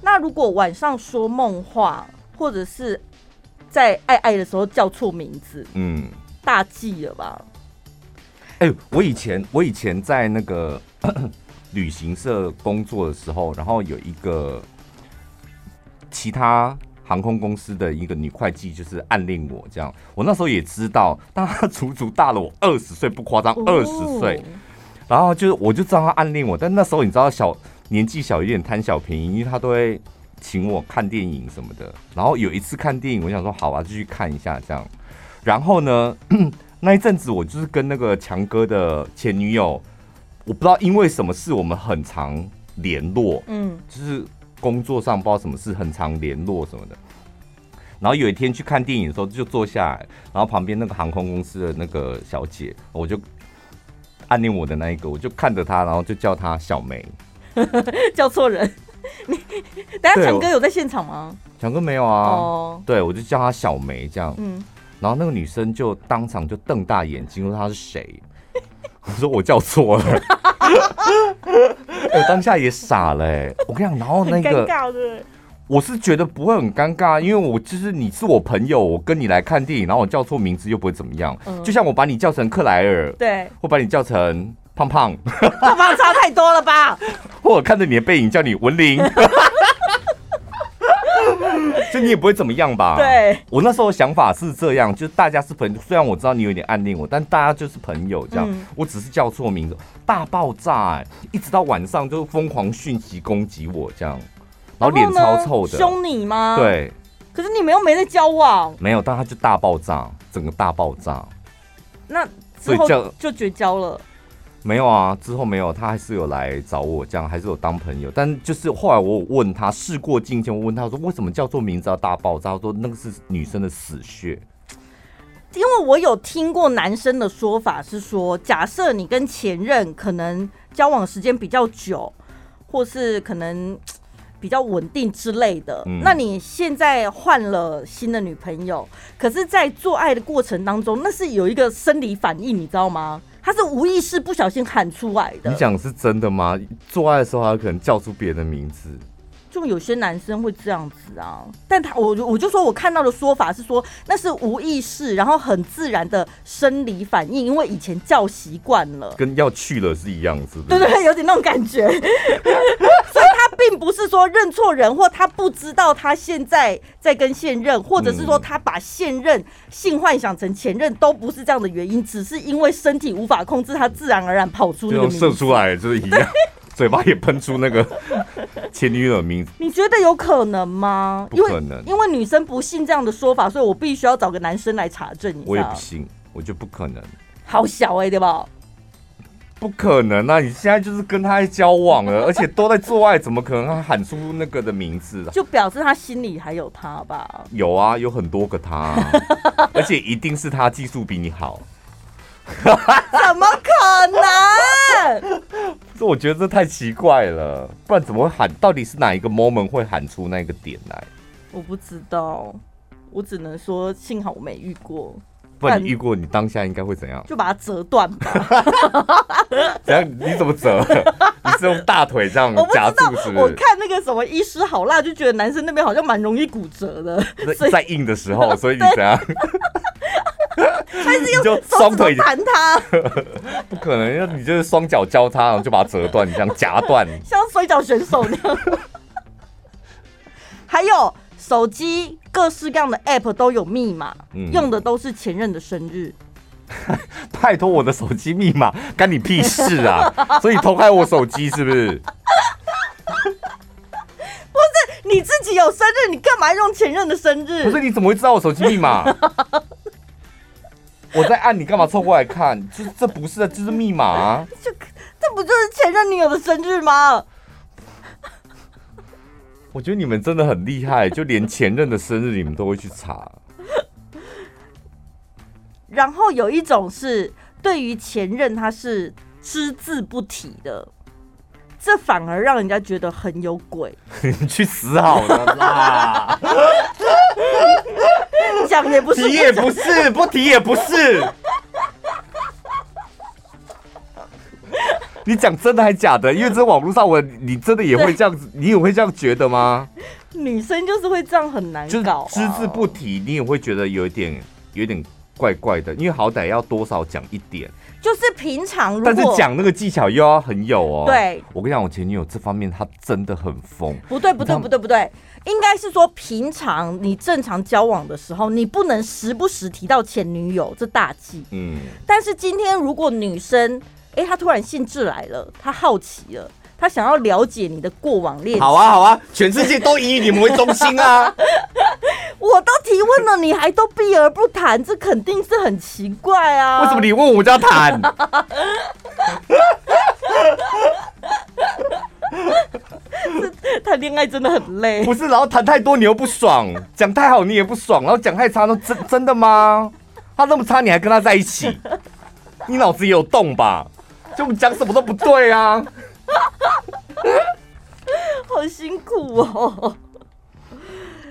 那如果晚上说梦话，或者是在爱爱的时候叫错名字，嗯，大忌了吧？哎、欸，我以前我以前在那个 旅行社工作的时候，然后有一个其他航空公司的一个女会计，就是暗恋我这样。我那时候也知道，但她足足大了我二十岁，不夸张，二十岁。然后就是我就知道她暗恋我，但那时候你知道小。年纪小一点贪小便宜，因为他都会请我看电影什么的。然后有一次看电影，我想说好啊，就去看一下这样。然后呢，那一阵子我就是跟那个强哥的前女友，我不知道因为什么事，我们很常联络，嗯，就是工作上不知道什么事，很常联络什么的。然后有一天去看电影的时候，就坐下来，然后旁边那个航空公司的那个小姐，我就暗恋我的那一个，我就看着她，然后就叫她小梅。叫错人，你等下强哥有在现场吗？强哥没有啊。哦，对，我就叫他小梅这样。嗯，然后那个女生就当场就瞪大眼睛说他是谁？我说我叫错了。我当下也傻了。哎，我跟你讲，然后那个我是觉得不会很尴尬，因为我就是你是我朋友，我跟你来看电影，然后我叫错名字又不会怎么样。就像我把你叫成克莱尔，对，或把你叫成。胖胖，胖胖差太多了吧？或者看着你的背影叫你文玲，就你也不会怎么样吧？对，我那时候想法是这样，就是大家是朋友，虽然我知道你有点暗恋我，但大家就是朋友这样。嗯、我只是叫错名字，大爆炸！一直到晚上就疯狂讯息攻击我这样，然后脸超臭的，凶你吗？对，可是你们又没在交往，没有，但他就大爆炸，整个大爆炸。那之后就就绝交了。没有啊，之后没有，他还是有来找我，这样还是有当朋友。但就是后来我问他，事过境迁，我问他说，为什么叫做名字要大爆炸？他说那个是女生的死穴。因为我有听过男生的说法是说，假设你跟前任可能交往时间比较久，或是可能比较稳定之类的，嗯、那你现在换了新的女朋友，可是，在做爱的过程当中，那是有一个生理反应，你知道吗？他是无意识不小心喊出来的。你讲是真的吗？做爱的时候，他可能叫出别人的名字。就有些男生会这样子啊，但他我我就说我看到的说法是说那是无意识，然后很自然的生理反应，因为以前叫习惯了，跟要去了是一样，是不是？对对，有点那种感觉。所以他并不是说认错人，或他不知道他现在在跟现任，或者是说他把现任性幻想成前任，都不是这样的原因，只是因为身体无法控制，他自然而然跑出那个名字，射出来就是一样。嘴巴也喷出那个前女友的名字，你觉得有可能吗？不可能，因为，因为女生不信这样的说法，所以我必须要找个男生来查证一下。我也不信，我觉得不可能。好小哎、欸，对吧？不可能啊！你现在就是跟他交往了，而且都在做爱，怎么可能他喊出那个的名字？就表示他心里还有他吧？有啊，有很多个他，而且一定是他技术比你好。怎么可能？这 我觉得这太奇怪了，不然怎么会喊？到底是哪一个 moment 会喊出那个点来？我不知道，我只能说幸好我没遇过。不然你遇过，你当下应该会怎样？就把它折断吧。怎样？你怎么折？你是用大腿这样夹住是不是？我看那个什么医师好辣，就觉得男生那边好像蛮容易骨折的。在硬的时候，所以你怎样？还是用双腿弹它？不可能，因为你就是双脚交叉，然后就把它折断，你这样夹断，像摔跤选手那样。还有手机各式各样的 App 都有密码，嗯、用的都是前任的生日。拜托，我的手机密码干你屁事啊！所以偷开我手机是不是？不是你自己有生日，你干嘛用前任的生日？不是你怎么会知道我手机密码？我在按，你干嘛凑过来看？这这不是，这是密码啊！这这不就是前任女友的生日吗？我觉得你们真的很厉害，就连前任的生日你们都会去查。然后有一种是对于前任他是只字不提的，这反而让人家觉得很有鬼。你 去死好了啦！讲也不是，提也不是，不提也不是。你讲真的还假的？因为这网络上我，你真的也会这样子，你也会这样觉得吗？女生就是会这样很难搞，啊，只字不提，你也会觉得有一点，有一点怪怪的。因为好歹要多少讲一点，就是平常，但是讲那个技巧又要很有哦。对，我跟你讲，我前女友这方面她真的很疯。不对，不对，不对，不对。应该是说，平常你正常交往的时候，你不能时不时提到前女友，这大忌。嗯。但是今天如果女生，哎、欸，她突然兴致来了，他好奇了，他想要了解你的过往恋情。好啊，好啊，全世界都以你们为中心啊！我都提问了，你还都避而不谈，这肯定是很奇怪啊！为什么你问我就要谈？谈恋爱真的很累，不是？然后谈太多你又不爽，讲太好你也不爽，然后讲太差都真真的吗？他那么差你还跟他在一起？你脑子也有洞吧？就我们讲什么都不对啊！好辛苦哦，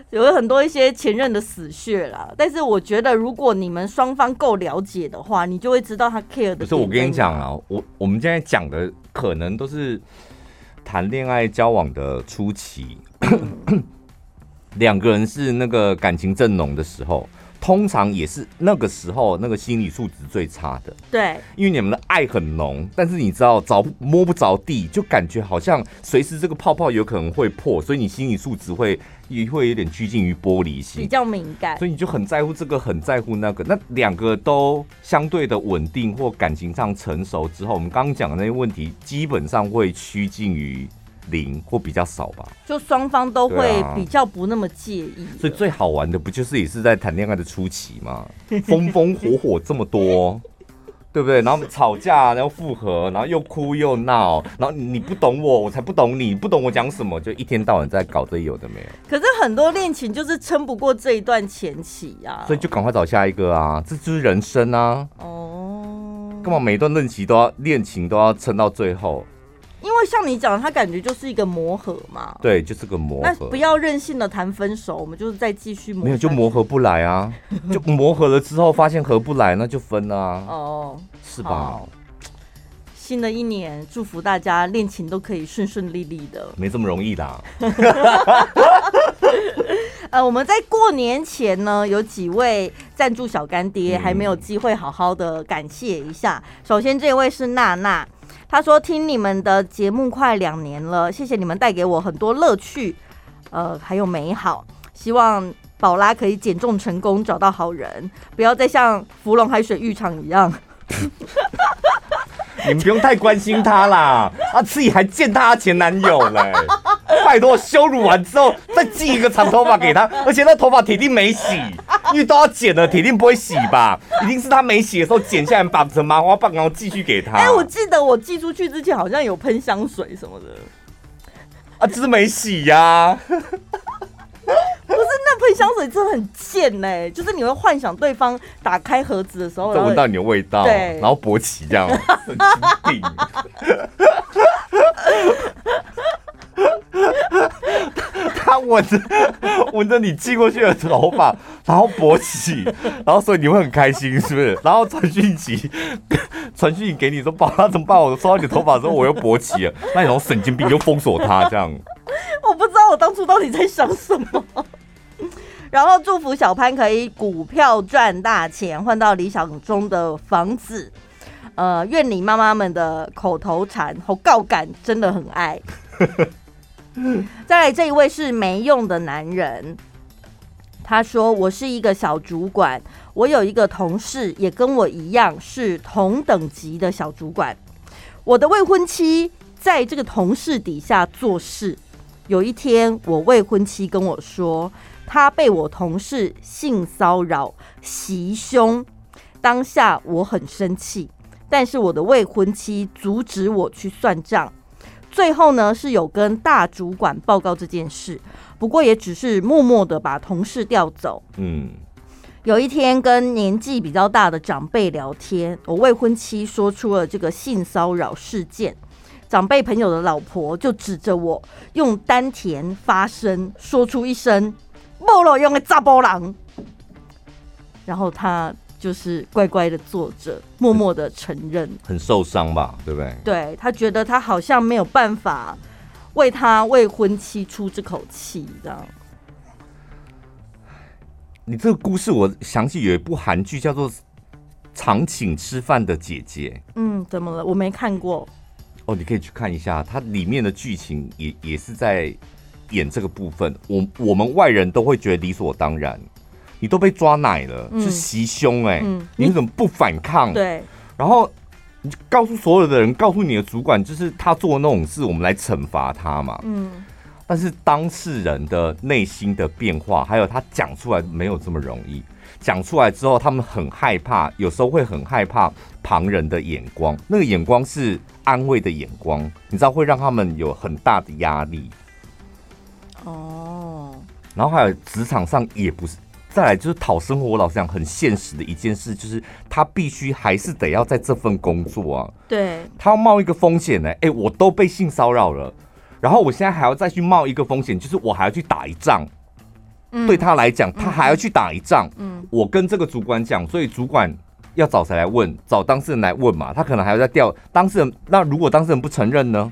有很多一些前任的死穴啦。但是我觉得，如果你们双方够了解的话，你就会知道他 care 的。不是我跟你讲啊，我我们现在讲的可能都是。谈恋爱交往的初期，两个人是那个感情正浓的时候，通常也是那个时候那个心理素质最差的。对，因为你们的爱很浓，但是你知道着摸不着地，就感觉好像随时这个泡泡有可能会破，所以你心理素质会也会有点趋近于玻璃心，比较敏感，所以你就很在乎这个，很在乎那个。那两个都相对的稳定或感情上成熟之后，我们刚刚讲的那些问题基本上会趋近于零或比较少吧，就双方都会比较不那么介意。所以最好玩的不就是也是在谈恋爱的初期吗？风风火火这么多。对不对？然后吵架，然后复合，然后又哭又闹，然后你不懂我，我才不懂你，不懂我讲什么，就一天到晚在搞这有的没有。可是很多恋情就是撑不过这一段前期呀、啊，所以就赶快找下一个啊，这就是人生啊。哦，干嘛每一段恋情都要恋情都要撑到最后？因为像你讲的，他感觉就是一个磨合嘛。对，就是个磨合。那不要任性的谈分手，我们就是再继续磨。没有，就磨合不来啊，就磨合了之后发现合不来，那就分了啊。哦，是吧？新的一年，祝福大家恋情都可以顺顺利利的。没这么容易的。呃，我们在过年前呢，有几位赞助小干爹还没有机会好好的感谢一下。嗯、首先，这位是娜娜。他说：“听你们的节目快两年了，谢谢你们带给我很多乐趣，呃，还有美好。希望宝拉可以减重成功，找到好人，不要再像芙蓉海水浴场一样。”你们不用太关心他啦，他自己还见他前男友嘞。拜托，羞辱完之后再寄一个长头发给他，而且那头发铁定没洗，因为都要剪了，铁定不会洗吧？一定是他没洗的时候剪下来绑成麻花棒，然后继续给他。哎、欸，我记得我寄出去之前好像有喷香水什么的，啊，只是没洗呀、啊。不是，那喷香水真的很贱嘞，就是你会幻想对方打开盒子的时候，闻到你的味道，对，然后勃起这样，神经病。他闻着 闻着你寄过去的头发，然后勃起，然后所以你会很开心，是不是？然后传讯息，传讯息给你说，宝，他怎么办？我收到你的头发之后，我又勃起了，那你种神经病就封锁他这样。我不知道我当初到底在想什么。然后祝福小潘可以股票赚大钱，换到理想中的房子。呃，愿你妈妈们的口头禅和告感真的很爱。再来这一位是没用的男人，他说：“我是一个小主管，我有一个同事也跟我一样是同等级的小主管。我的未婚妻在这个同事底下做事。有一天，我未婚妻跟我说，她被我同事性骚扰、袭胸，当下我很生气。”但是我的未婚妻阻止我去算账，最后呢是有跟大主管报告这件事，不过也只是默默的把同事调走。嗯，有一天跟年纪比较大的长辈聊天，我未婚妻说出了这个性骚扰事件，长辈朋友的老婆就指着我用丹田发声，说出一声“没路用的查甫人”，然后他。就是乖乖的坐着，默默的承认，很受伤吧，对不对？对，他觉得他好像没有办法为他未婚妻出这口气，这样。你这个故事，我想起有一部韩剧叫做《常请吃饭的姐姐》。嗯，怎么了？我没看过。哦，你可以去看一下，它里面的剧情也也是在演这个部分。我我们外人都会觉得理所当然。你都被抓奶了，嗯、是袭胸哎、欸，嗯、你怎么不反抗？对，然后你告诉所有的人，告诉你的主管，就是他做那种事，我们来惩罚他嘛。嗯，但是当事人的内心的变化，还有他讲出来没有这么容易。讲出来之后，他们很害怕，有时候会很害怕旁人的眼光，那个眼光是安慰的眼光，你知道会让他们有很大的压力。哦，然后还有职场上也不是。再来就是讨生活，我老实讲，很现实的一件事，就是他必须还是得要在这份工作啊。对，他要冒一个风险呢。哎，我都被性骚扰了，然后我现在还要再去冒一个风险，就是我还要去打一仗。嗯，对他来讲，他还要去打一仗。嗯，我跟这个主管讲，所以主管要找谁来问？找当事人来问嘛。他可能还要再调当事人。那如果当事人不承认呢？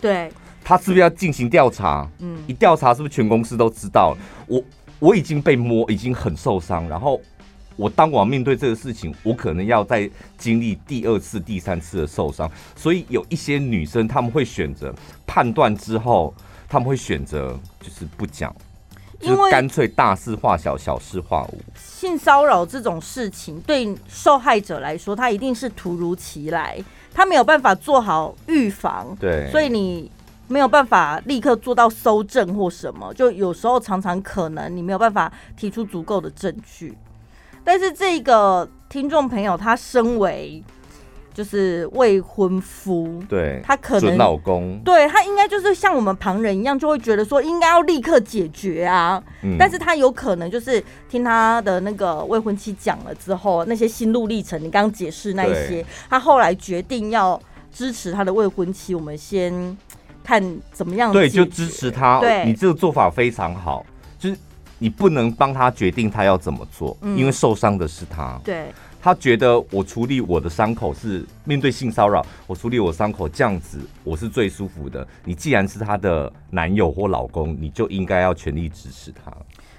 对，他是不是要进行调查？嗯，一调查是不是全公司都知道？我。我已经被摸，已经很受伤。然后我当我面对这个事情，我可能要再经历第二次、第三次的受伤。所以有一些女生，她们会选择判断之后，她们会选择就是不讲，就是干脆大事化小，小事化无。性骚扰这种事情，对受害者来说，他一定是突如其来，他没有办法做好预防。对，所以你。没有办法立刻做到搜证或什么，就有时候常常可能你没有办法提出足够的证据。但是这个听众朋友他身为就是未婚夫，对，他可能准老公，对他应该就是像我们旁人一样，就会觉得说应该要立刻解决啊。嗯，但是他有可能就是听他的那个未婚妻讲了之后，那些心路历程，你刚刚解释那一些，他后来决定要支持他的未婚妻。我们先。看怎么样？对，就支持他。对，你这个做法非常好。就是你不能帮他决定他要怎么做，嗯、因为受伤的是他。对，他觉得我处理我的伤口是面对性骚扰，我处理我伤口这样子，我是最舒服的。你既然是他的男友或老公，你就应该要全力支持他。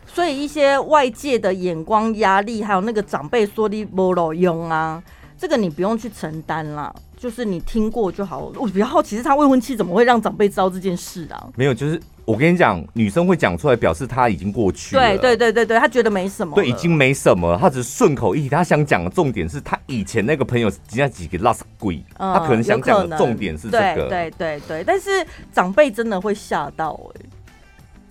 所以一些外界的眼光、压力，还有那个长辈说的没路用啊，这个你不用去承担了。就是你听过就好。我比较好奇是他未婚妻怎么会让长辈知道这件事啊？没有，就是我跟你讲，女生会讲出来，表示她已经过去了。对对对对对，她觉得没什么。对，已经没什么，她只是顺口一提。她想讲的重点是她以前那个朋友人家几个 last 贵，她可能想讲的重点是这个。对对对对，但是长辈真的会吓到哎、欸。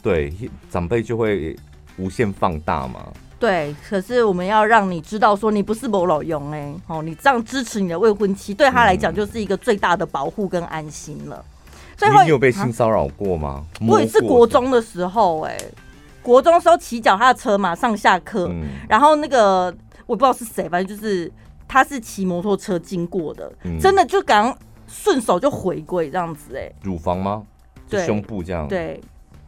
对，长辈就会无限放大嘛。对，可是我们要让你知道，说你不是某老用哎，哦，你这样支持你的未婚妻，对他来讲就是一个最大的保护跟安心了。所以你有被性骚扰过吗？我也是国中的时候，哎，国中的时候骑脚踏车嘛，上下课，嗯、然后那个我不知道是谁，反正就是他是骑摩托车经过的，嗯、真的就刚顺手就回归这样子，哎，乳房吗？就胸部这样，对。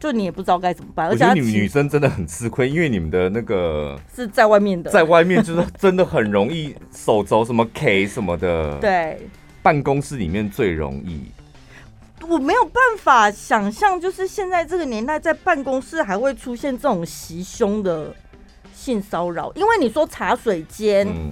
对就你也不知道该怎么办。我觉得你们女生真的很吃亏，因为你们的那个是在外面的，在外面就是真的很容易手肘什么 K 什么的。对，办公室里面最容易。我没有办法想象，就是现在这个年代，在办公室还会出现这种袭胸的性骚扰，因为你说茶水间。嗯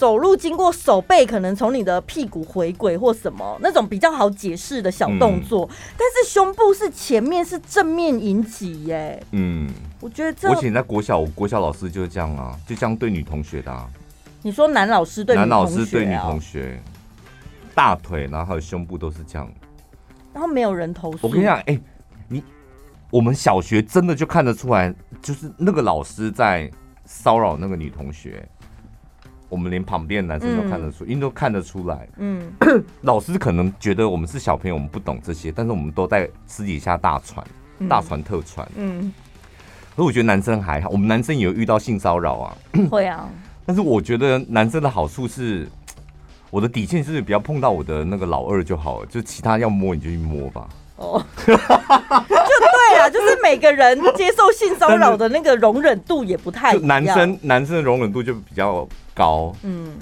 走路经过手背，可能从你的屁股回轨或什么那种比较好解释的小动作，嗯、但是胸部是前面是正面引起耶。嗯，我觉得这我以前在国小，我国小老师就是这样啊，就这样对女同学的、啊。你说男老师对女同学、啊、男老师对女同学，大腿然后还有胸部都是这样，然后没有人投诉。我跟你讲，哎、欸，你我们小学真的就看得出来，就是那个老师在骚扰那个女同学。我们连旁边的男生都看得出，因为、嗯、都看得出来。嗯，老师可能觉得我们是小朋友，我们不懂这些，但是我们都在私底下大传、嗯、大传特传。嗯，可是我觉得男生还好，我们男生也有遇到性骚扰啊。会啊。但是我觉得男生的好处是，我的底线就是不要碰到我的那个老二就好了，就其他要摸你就去摸吧。哦，就对啊，就是每个人接受性骚扰的那个容忍度也不太一样。男生男生的容忍度就比较高，嗯，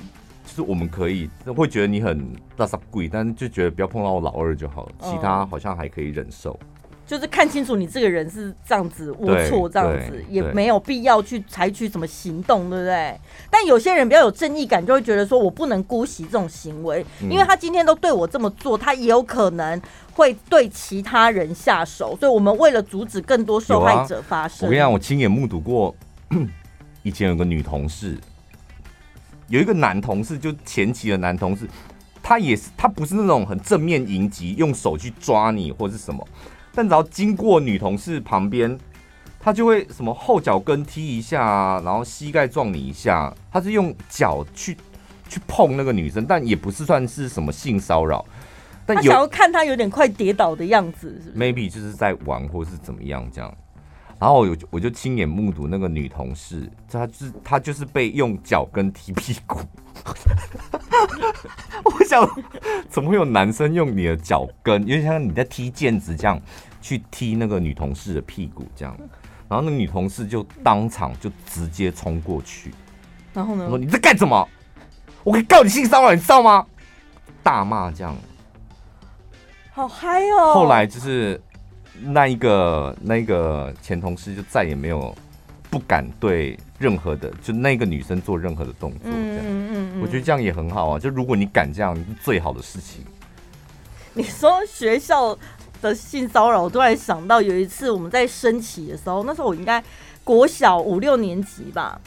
就是我们可以会觉得你很大傻鬼，但是就觉得不要碰到我老二就好了，其他好像还可以忍受。就是看清楚你这个人是这样子龌龊，这样子也没有必要去采取什么行动，对不对？但有些人比较有正义感，就会觉得说我不能姑息这种行为，因为他今天都对我这么做，他也有可能会对其他人下手。所以我们为了阻止更多受害者发生，我跟你讲，我亲眼目睹过，以前有个女同事，有一个男同事，就前期的男同事，他也是，他不是那种很正面迎击，用手去抓你或是什么。但只要经过女同事旁边，他就会什么后脚跟踢一下啊，然后膝盖撞你一下，他是用脚去去碰那个女生，但也不是算是什么性骚扰。但他想要看他有点快跌倒的样子，是不是？Maybe 就是在玩或是怎么样这样。然后我我就亲眼目睹那个女同事，她就是她就是被用脚跟踢屁股。我想，怎么会有男生用你的脚跟，因为像你在踢毽子这样。去踢那个女同事的屁股，这样，然后那个女同事就当场就直接冲过去，然后呢？说你在干什么？我可以告你性骚扰，你知道吗？大骂这样，好嗨哦！后来就是那一个那一个前同事就再也没有不敢对任何的就那个女生做任何的动作，这样，嗯嗯嗯，我觉得这样也很好啊。就如果你敢这样，是最好的事情。你说学校的性骚扰，我突然想到有一次我们在升旗的时候，那时候我应该国小五六年级吧，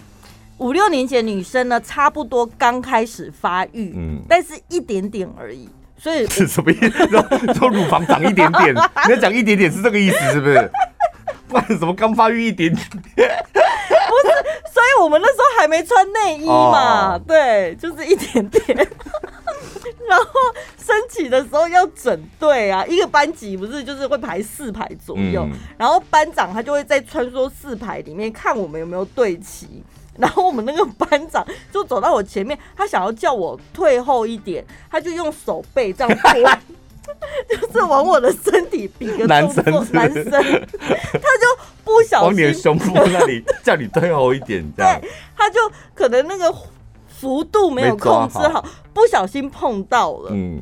五六年级的女生呢，差不多刚开始发育，嗯，但是一点点而已，所以 是什么意思？说，说乳房长一点点，你要讲一点点是这个意思是不是？不然怎么刚发育一点点？不是，所以我们那时候还没穿内衣嘛，哦、对，就是一点点。然后升旗的时候要整队啊，一个班级不是就是会排四排左右，嗯、然后班长他就会在穿梭四排里面看我们有没有对齐，然后我们那个班长就走到我前面，他想要叫我退后一点，他就用手背这样拨，就是往我的身体比个男生，男生，他就不小心往你的胸部那里 叫你退后一点，这样，对，他就可能那个。幅度没有控制好，不小心碰到了。嗯，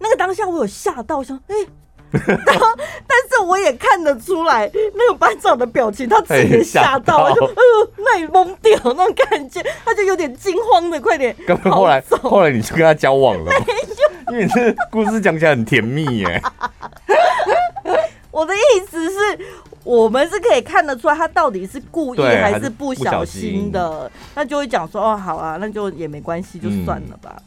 那个当下我有吓到，想哎，然后但是我也看得出来那个班长的表情，他自己也吓到，就呃那里懵掉那种感觉，他就有点惊慌的，快点。后来后来你就跟他交往了，因为这故事讲起来很甜蜜耶。我的意思是。我们是可以看得出来，他到底是故意还是不小心的，心那就会讲说哦，好啊，那就也没关系，就算了吧。嗯、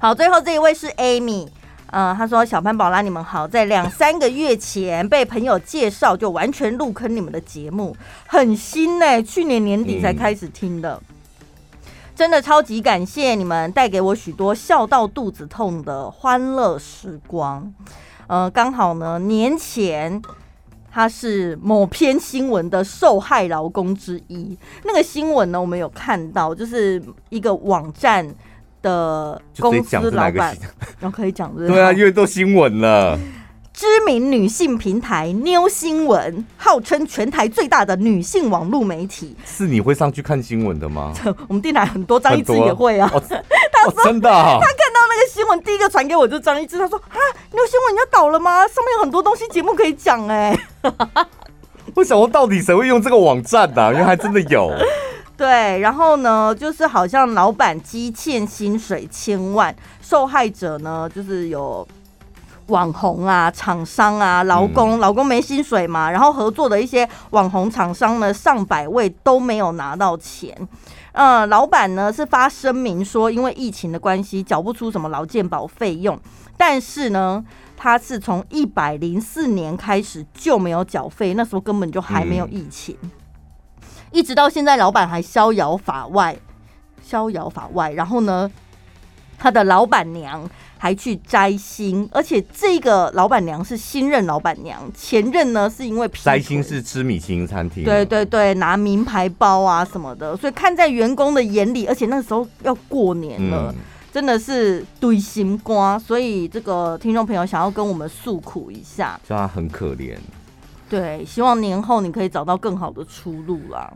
好，最后这一位是 Amy，嗯、呃，他说小潘宝拉你们好，在两三个月前被朋友介绍，就完全入坑你们的节目，很新呢、去年年底才开始听的，真的超级感谢你们带给我许多笑到肚子痛的欢乐时光。呃，刚好呢年前。他是某篇新闻的受害劳工之一。那个新闻呢，我们有看到，就是一个网站的公司老板，然后可以讲，对啊，因为都新闻了，知名女性平台妞新闻，号称全台最大的女性网络媒体。是你会上去看新闻的吗？我们电台很多，张一之也会啊。哦、他说、哦、真的、啊，他看到那个新闻，第一个传给我就张一之，他说啊，妞新闻要倒了吗？上面有很多东西节目可以讲哎。我想问，到底谁会用这个网站呢、啊？因为还真的有。对，然后呢，就是好像老板积欠薪水千万，受害者呢就是有。网红啊，厂商啊，劳工，劳工没薪水嘛，然后合作的一些网红厂商呢，上百位都没有拿到钱。呃，老板呢是发声明说，因为疫情的关系，缴不出什么劳健保费用，但是呢，他是从一百零四年开始就没有缴费，那时候根本就还没有疫情，一直到现在，老板还逍遥法外，逍遥法外。然后呢，他的老板娘。还去摘星，而且这个老板娘是新任老板娘，前任呢是因为摘星是吃米其林餐厅，对对对，拿名牌包啊什么的，所以看在员工的眼里，而且那时候要过年了，嗯、真的是堆心瓜，所以这个听众朋友想要跟我们诉苦一下，就他很可怜，对，希望年后你可以找到更好的出路啦。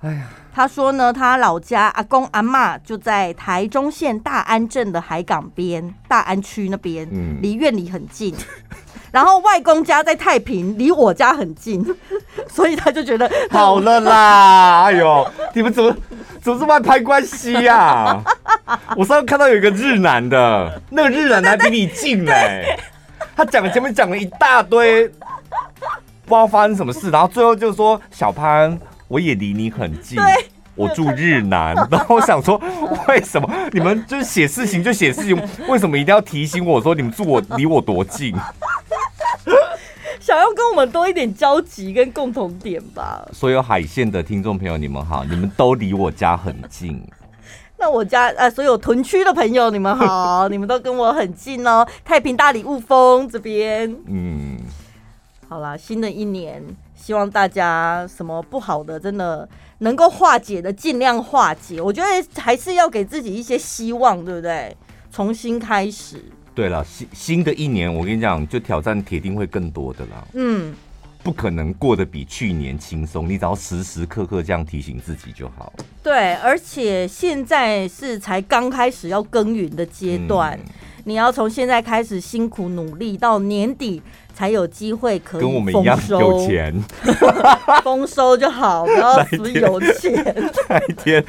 哎呀，他说呢，他老家阿公阿妈就在台中县大安镇的海港边，大安区那边，嗯，离院里很近。然后外公家在太平，离我家很近，所以他就觉得好了啦。哎呦，你们怎么怎么这么爱拍关系呀、啊？我上次看到有一个日男的，那个日男还比你近嘞。他讲前面讲了一大堆，不知道发生什么事，然后最后就说小潘。我也离你很近，我住日南，然后我想说，为什么你们就是写事情就写事情，为什么一定要提醒我说你们住我离我多近？想要跟我们多一点交集跟共同点吧。所有海线的听众朋友，你们好，你们都离我家很近。那我家呃，所有屯区的朋友，你们好，你们都跟我很近哦。太平大里雾峰这边，嗯，好啦，新的一年。希望大家什么不好的，真的能够化解的，尽量化解。我觉得还是要给自己一些希望，对不对？重新开始。对了，新新的一年，我跟你讲，就挑战铁定会更多的啦。嗯，不可能过得比去年轻松，你只要时时刻刻这样提醒自己就好。对，而且现在是才刚开始要耕耘的阶段，嗯、你要从现在开始辛苦努力，到年底。才有机会可以跟我们一样有钱，丰收就好，不要死有钱。那一天，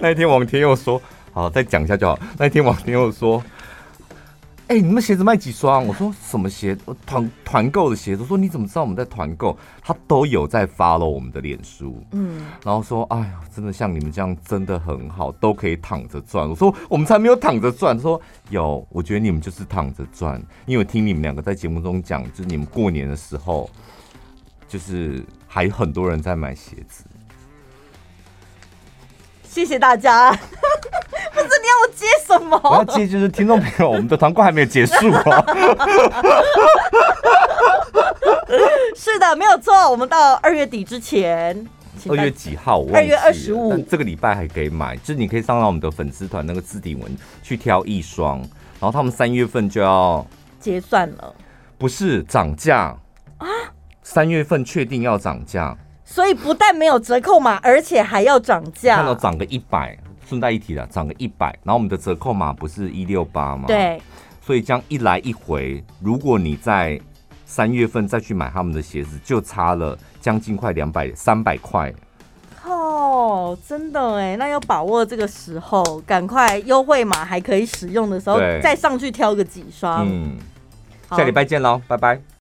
那一天王天佑说：“好，再讲一下就好。”那一天王天佑说。哎、欸，你们鞋子卖几双？我说什么鞋？团团购的鞋子。我说你怎么知道我们在团购？他都有在 follow 我们的脸书，嗯，然后说，哎呀，真的像你们这样真的很好，都可以躺着赚。我说我们才没有躺着赚。他说有，我觉得你们就是躺着赚，因为我听你们两个在节目中讲，就是你们过年的时候，就是还有很多人在买鞋子。谢谢大家。不是你要我接什么？我要接就是听众朋友，我们的团购还没有结束啊。是的，没有错。我们到二月底之前，二月几号？二月二十五。这个礼拜还可以买，就是你可以上到我们的粉丝团那个置顶文去挑一双，然后他们三月份就要结算了。不是涨价啊？三月份确定要涨价，所以不但没有折扣码，而且还要涨价，看到涨个一百。顺带一提了，涨个一百，然后我们的折扣码不是一六八吗？对，所以这样一来一回，如果你在三月份再去买他们的鞋子，就差了将近快两百三百块。哦，真的哎，那要把握这个时候，赶快优惠码还可以使用的时候，再上去挑个几双。嗯，下礼拜见喽，拜拜。